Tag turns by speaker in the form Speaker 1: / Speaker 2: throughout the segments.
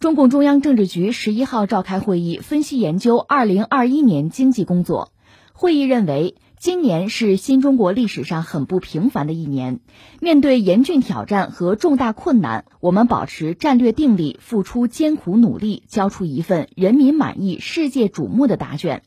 Speaker 1: 中共中央政治局十一号召开会议，分析研究二零二一年经济工作。会议认为，今年是新中国历史上很不平凡的一年。面对严峻挑战和重大困难，我们保持战略定力，付出艰苦努力，交出一份人民满意、世界瞩目的答卷。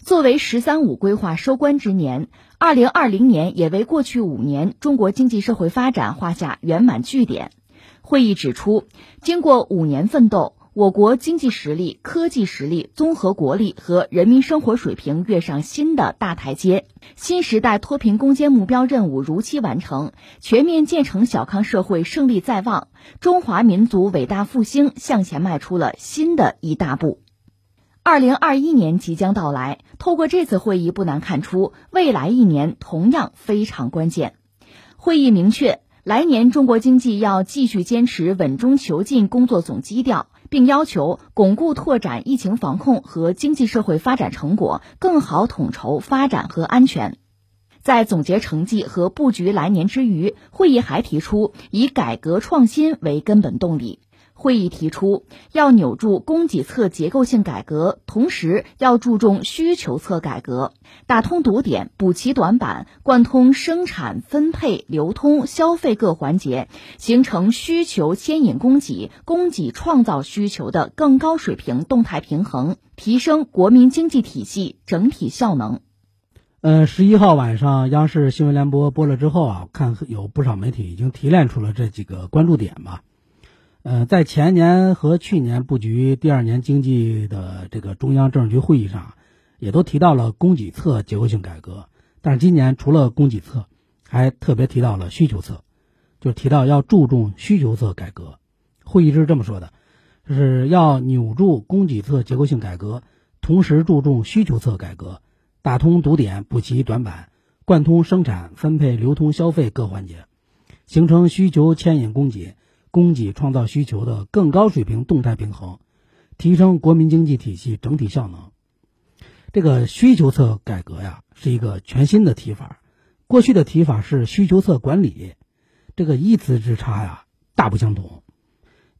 Speaker 1: 作为“十三五”规划收官之年，二零二零年也为过去五年中国经济社会发展画下圆满句点。会议指出，经过五年奋斗，我国经济实力、科技实力、综合国力和人民生活水平跃上新的大台阶，新时代脱贫攻坚目标任务如期完成，全面建成小康社会胜利在望，中华民族伟大复兴向前迈出了新的一大步。二零二一年即将到来，透过这次会议，不难看出，未来一年同样非常关键。会议明确。来年中国经济要继续坚持稳中求进工作总基调，并要求巩固拓展疫情防控和经济社会发展成果，更好统筹发展和安全。在总结成绩和布局来年之余，会议还提出以改革创新为根本动力。会议提出，要扭住供给侧结构性改革，同时要注重需求侧改革，打通堵点，补齐短板，贯通生产、分配、流通、消费各环节，形成需求牵引供给、供给创造需求的更高水平动态平衡，提升国民经济体系整体效能。
Speaker 2: 呃，十一号晚上央视新闻联播播了之后啊，看有不少媒体已经提炼出了这几个关注点吧。呃，在前年和去年布局第二年经济的这个中央政治局会议上，也都提到了供给侧结构性改革。但是今年除了供给侧，还特别提到了需求侧，就提到要注重需求侧改革。会议是这么说的，就是要扭住供给侧结构性改革，同时注重需求侧改革，打通堵点，补齐短板，贯通生产、分配、流通、消费各环节，形成需求牵引供给。供给创造需求的更高水平动态平衡，提升国民经济体系整体效能。这个需求侧改革呀，是一个全新的提法。过去的提法是需求侧管理，这个一词之差呀，大不相同。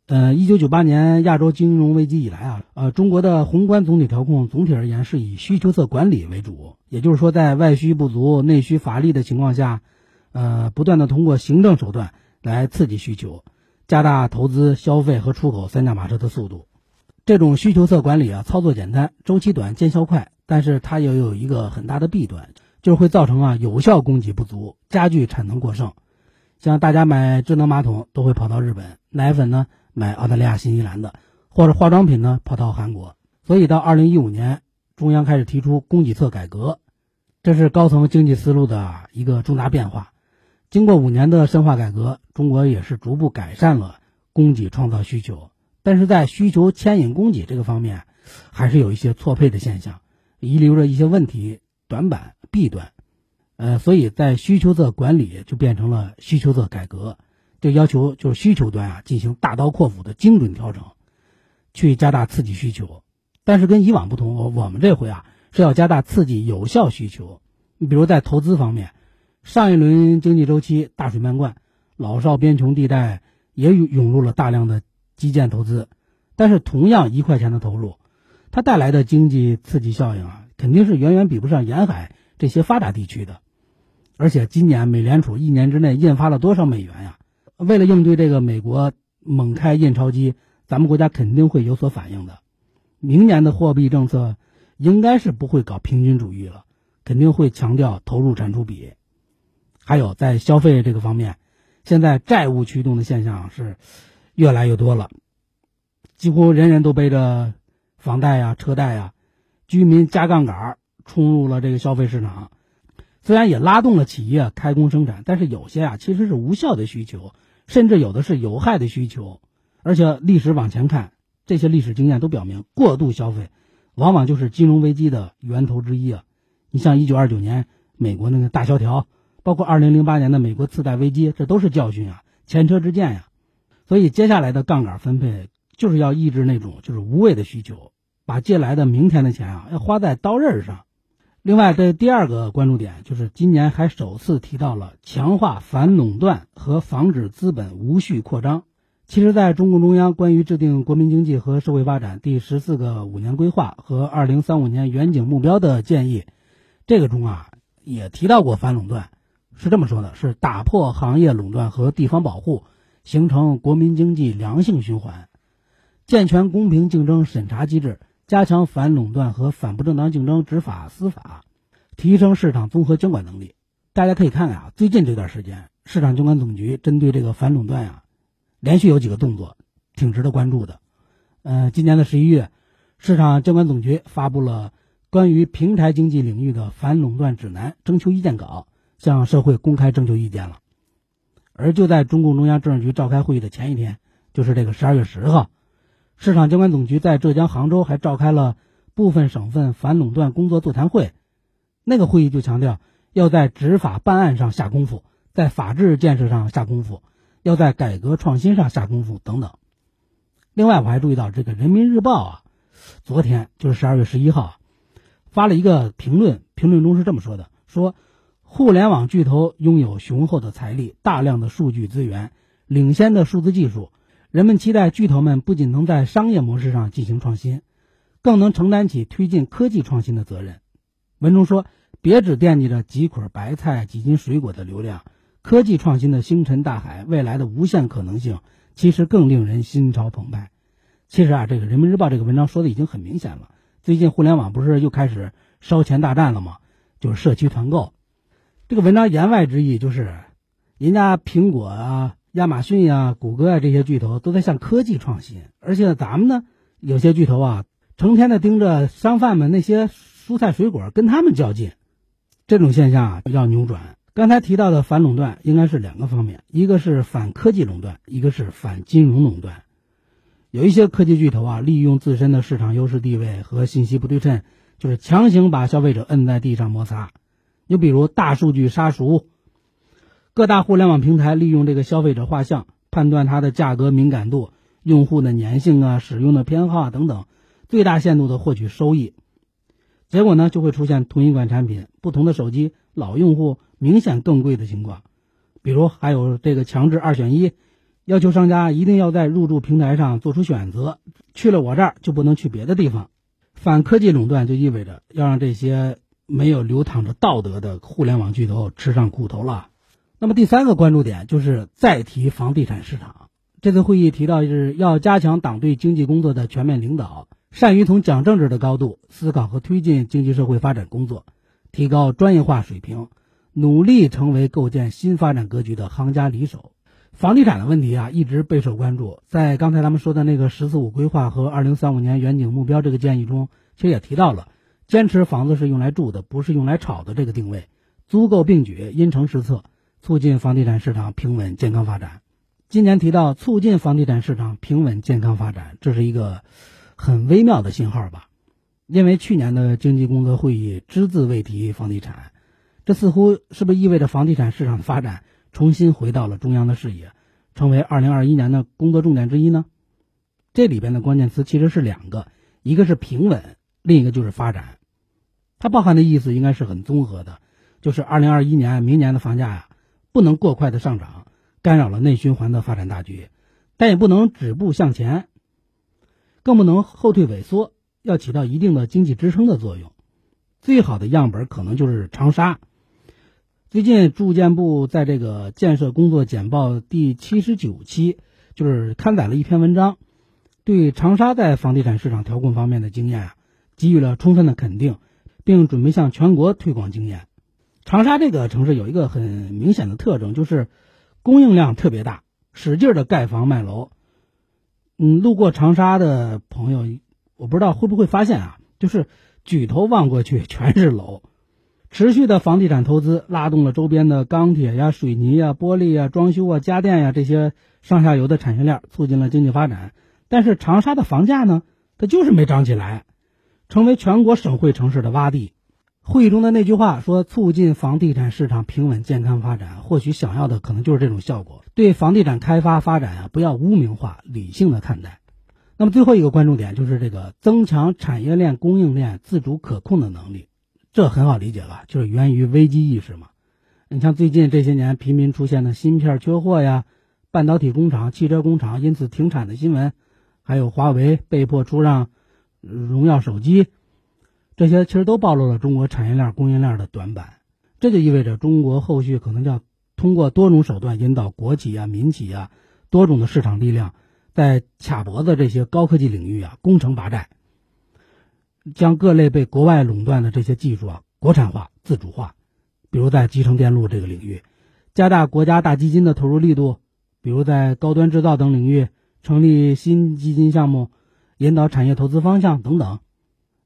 Speaker 2: 呃，一九九八年亚洲金融危机以来啊，呃，中国的宏观总体调控总体而言是以需求侧管理为主，也就是说，在外需不足、内需乏力的情况下，呃，不断的通过行政手段来刺激需求。加大投资、消费和出口三驾马车的速度，这种需求侧管理啊，操作简单，周期短，见效快，但是它也有一个很大的弊端，就是会造成啊有效供给不足，加剧产能过剩。像大家买智能马桶都会跑到日本，奶粉呢买澳大利亚、新西兰的，或者化妆品呢跑到韩国。所以到二零一五年，中央开始提出供给侧改革，这是高层经济思路的一个重大变化。经过五年的深化改革，中国也是逐步改善了供给创造需求，但是在需求牵引供给这个方面，还是有一些错配的现象，遗留着一些问题、短板、弊端。呃，所以在需求侧管理就变成了需求侧改革，就要求就是需求端啊进行大刀阔斧的精准调整，去加大刺激需求。但是跟以往不同，我我们这回啊是要加大刺激有效需求。你比如在投资方面。上一轮经济周期大水漫灌，老少边穷地带也涌入了大量的基建投资，但是同样一块钱的投入，它带来的经济刺激效应啊，肯定是远远比不上沿海这些发达地区的。而且今年美联储一年之内印发了多少美元呀？为了应对这个美国猛开印钞机，咱们国家肯定会有所反应的。明年的货币政策应该是不会搞平均主义了，肯定会强调投入产出比。还有在消费这个方面，现在债务驱动的现象是越来越多了，几乎人人都背着房贷呀、车贷呀，居民加杠杆冲入了这个消费市场，虽然也拉动了企业开工生产，但是有些啊其实是无效的需求，甚至有的是有害的需求，而且历史往前看，这些历史经验都表明，过度消费往往就是金融危机的源头之一啊。你像一九二九年美国那个大萧条。包括二零零八年的美国次贷危机，这都是教训啊，前车之鉴呀。所以接下来的杠杆分配就是要抑制那种就是无谓的需求，把借来的明天的钱啊要花在刀刃上。另外，这第二个关注点就是今年还首次提到了强化反垄断和防止资本无序扩张。其实，在中共中央关于制定国民经济和社会发展第十四个五年规划和二零三五年远景目标的建议，这个中啊也提到过反垄断，是这么说的：是打破行业垄断和地方保护，形成国民经济良性循环，健全公平竞争审查机制，加强反垄断和反不正当竞争执法司法，提升市场综合监管能力。大家可以看看啊，最近这段时间，市场监管总局针对这个反垄断呀，连续有几个动作，挺值得关注的。呃，今年的十一月，市场监管总局发布了关于平台经济领域的反垄断指南征求意见稿，向社会公开征求意见了。而就在中共中央政治局召开会议的前一天，就是这个十二月十号，市场监管总局在浙江杭州还召开了部分省份反垄断工作座谈会，那个会议就强调。要在执法办案上下功夫，在法治建设上下功夫，要在改革创新上下功夫等等。另外，我还注意到这个《人民日报》啊，昨天就是十二月十一号，发了一个评论，评论中是这么说的：说互联网巨头拥有雄厚的财力、大量的数据资源、领先的数字技术，人们期待巨头们不仅能在商业模式上进行创新，更能承担起推进科技创新的责任。文中说。别只惦记着几捆白菜、几斤水果的流量，科技创新的星辰大海，未来的无限可能性，其实更令人心潮澎湃。其实啊，这个人民日报这个文章说的已经很明显了。最近互联网不是又开始烧钱大战了吗？就是社区团购。这个文章言外之意就是，人家苹果啊、亚马逊呀、谷歌啊这些巨头都在向科技创新，而且咱们呢，有些巨头啊，成天的盯着商贩们那些蔬菜水果，跟他们较劲。这种现象啊要扭转。刚才提到的反垄断应该是两个方面，一个是反科技垄断，一个是反金融垄断。有一些科技巨头啊，利用自身的市场优势地位和信息不对称，就是强行把消费者摁在地上摩擦。你比如大数据杀熟，各大互联网平台利用这个消费者画像判断它的价格敏感度、用户的粘性啊、使用的偏好啊等等，最大限度的获取收益。结果呢，就会出现同一款产品，不同的手机，老用户明显更贵的情况。比如还有这个强制二选一，要求商家一定要在入驻平台上做出选择，去了我这儿就不能去别的地方。反科技垄断就意味着要让这些没有流淌着道德的互联网巨头吃上苦头了。那么第三个关注点就是再提房地产市场。这次会议提到是要加强党对经济工作的全面领导。善于从讲政治的高度思考和推进经济社会发展工作，提高专业化水平，努力成为构建新发展格局的行家里手。房地产的问题啊，一直备受关注。在刚才咱们说的那个“十四五”规划和二零三五年远景目标这个建议中，其实也提到了坚持房子是用来住的，不是用来炒的这个定位，租购并举，因城施策，促进房地产市场平稳健康发展。今年提到促进房地产市场平稳健康发展，这是一个。很微妙的信号吧，因为去年的经济工作会议只字未提房地产，这似乎是不是意味着房地产市场的发展重新回到了中央的视野，成为二零二一年的工作重点之一呢？这里边的关键词其实是两个，一个是平稳，另一个就是发展。它包含的意思应该是很综合的，就是二零二一年明年的房价呀，不能过快的上涨，干扰了内循环的发展大局，但也不能止步向前。更不能后退萎缩，要起到一定的经济支撑的作用。最好的样本可能就是长沙。最近住建部在这个建设工作简报第七十九期，就是刊载了一篇文章，对长沙在房地产市场调控方面的经验啊，给予了充分的肯定，并准备向全国推广经验。长沙这个城市有一个很明显的特征，就是供应量特别大，使劲的盖房卖楼。嗯，路过长沙的朋友，我不知道会不会发现啊，就是举头望过去全是楼，持续的房地产投资拉动了周边的钢铁呀、水泥呀、玻璃呀、装修啊、家电呀这些上下游的产业链，促进了经济发展。但是长沙的房价呢，它就是没涨起来，成为全国省会城市的洼地。会议中的那句话说：“促进房地产市场平稳健康发展”，或许想要的可能就是这种效果。对房地产开发发展啊，不要污名化，理性的看待。那么最后一个关注点就是这个增强产业链供应链自主可控的能力，这很好理解了，就是源于危机意识嘛。你像最近这些年频频出现的芯片缺货呀、半导体工厂、汽车工厂因此停产的新闻，还有华为被迫出让荣耀手机，这些其实都暴露了中国产业链供应链的短板。这就意味着中国后续可能要通过多种手段引导国企啊、民企啊多种的市场力量，在卡脖子这些高科技领域啊攻城拔寨，将各类被国外垄断的这些技术啊国产化、自主化。比如在集成电路这个领域，加大国家大基金的投入力度；比如在高端制造等领域成立新基金项目，引导产业投资方向等等。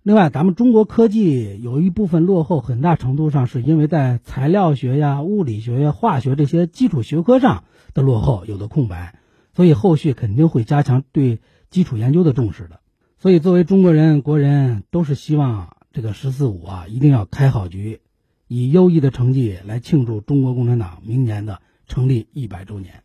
Speaker 2: 另外，咱们中国科技有一部分落后，很大程度上是因为在材料学呀、物理学呀、化学这些基础学科上的落后，有的空白，所以后续肯定会加强对基础研究的重视的。所以，作为中国人、国人，都是希望这个“十四五”啊，一定要开好局。以优异的成绩来庆祝中国共产党明年的成立一百周年。